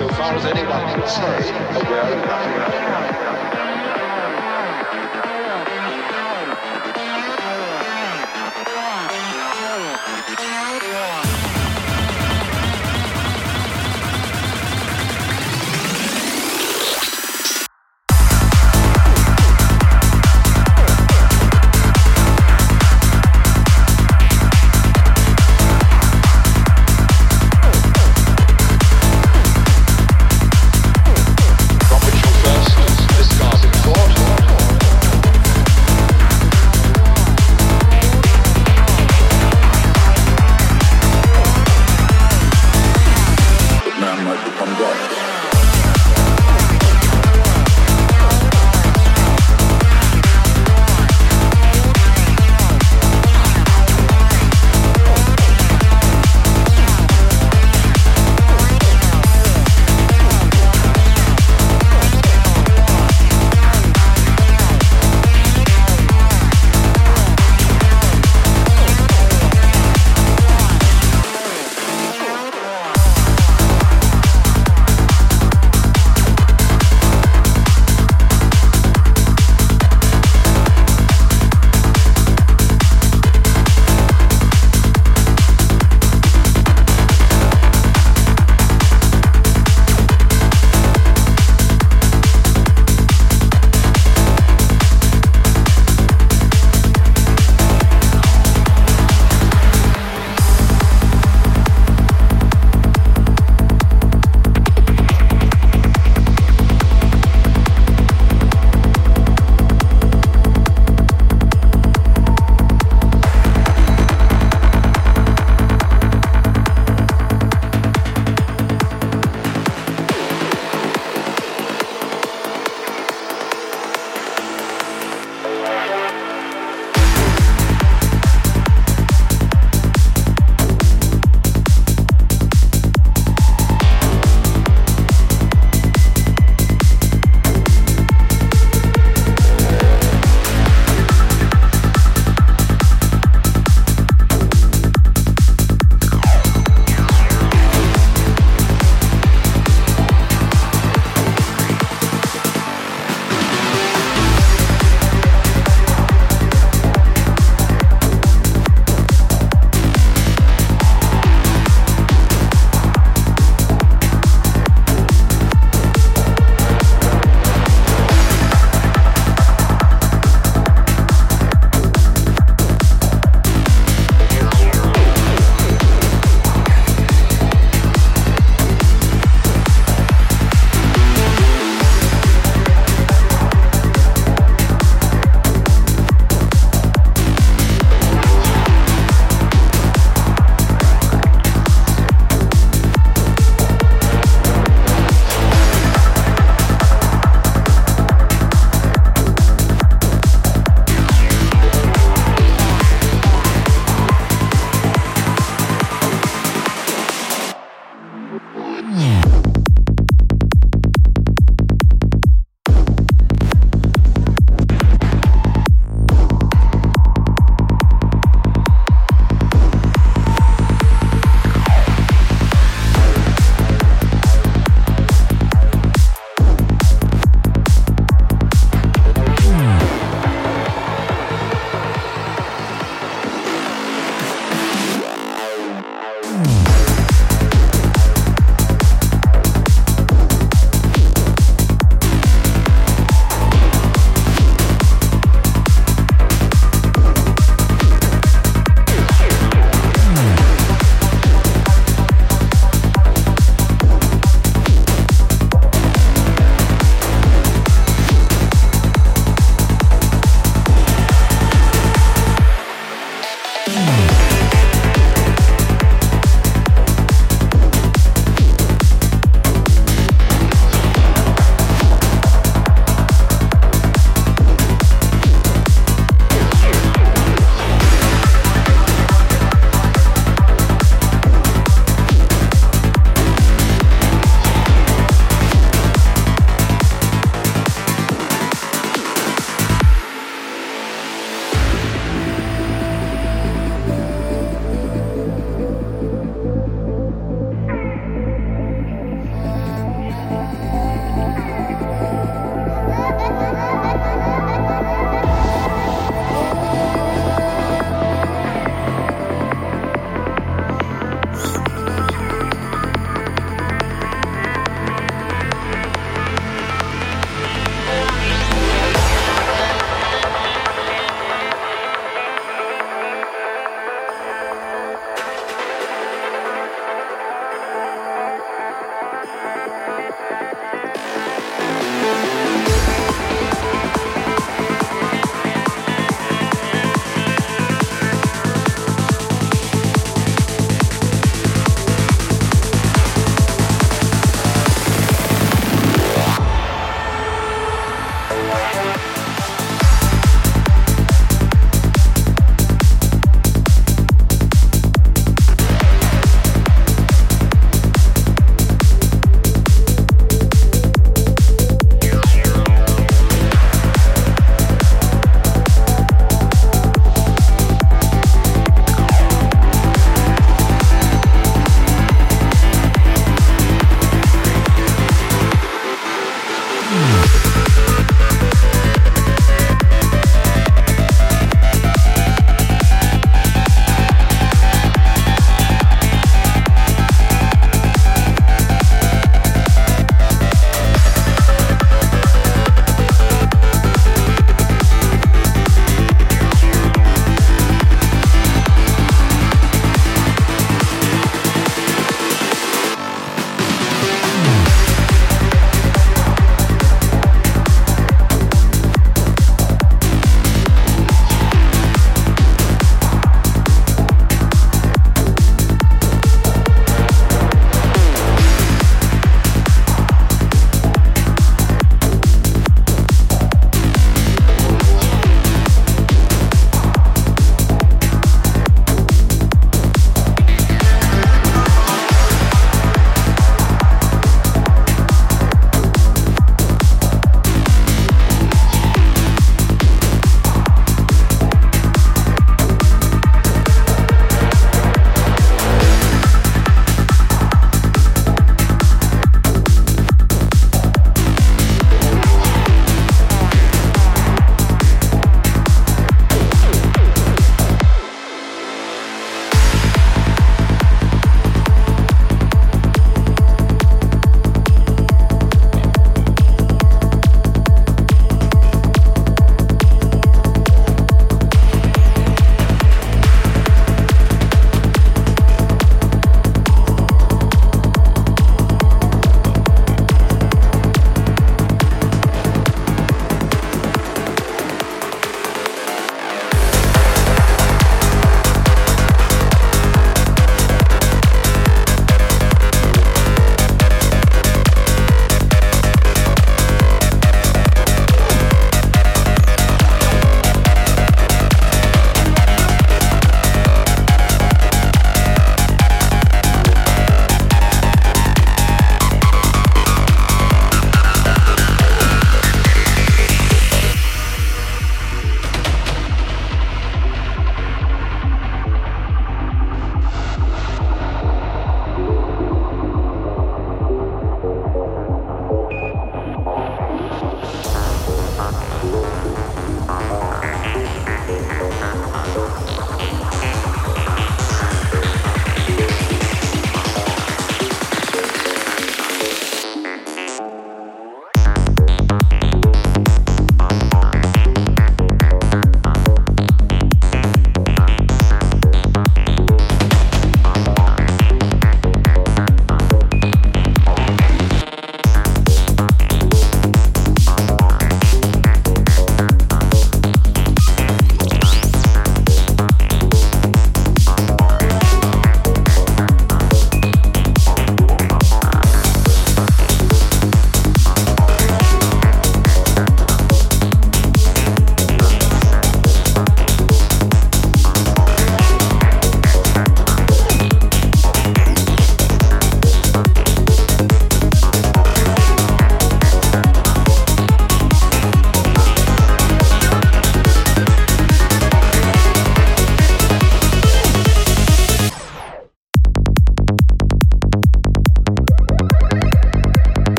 so far as anyone can say, aware of nothing.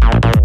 I'm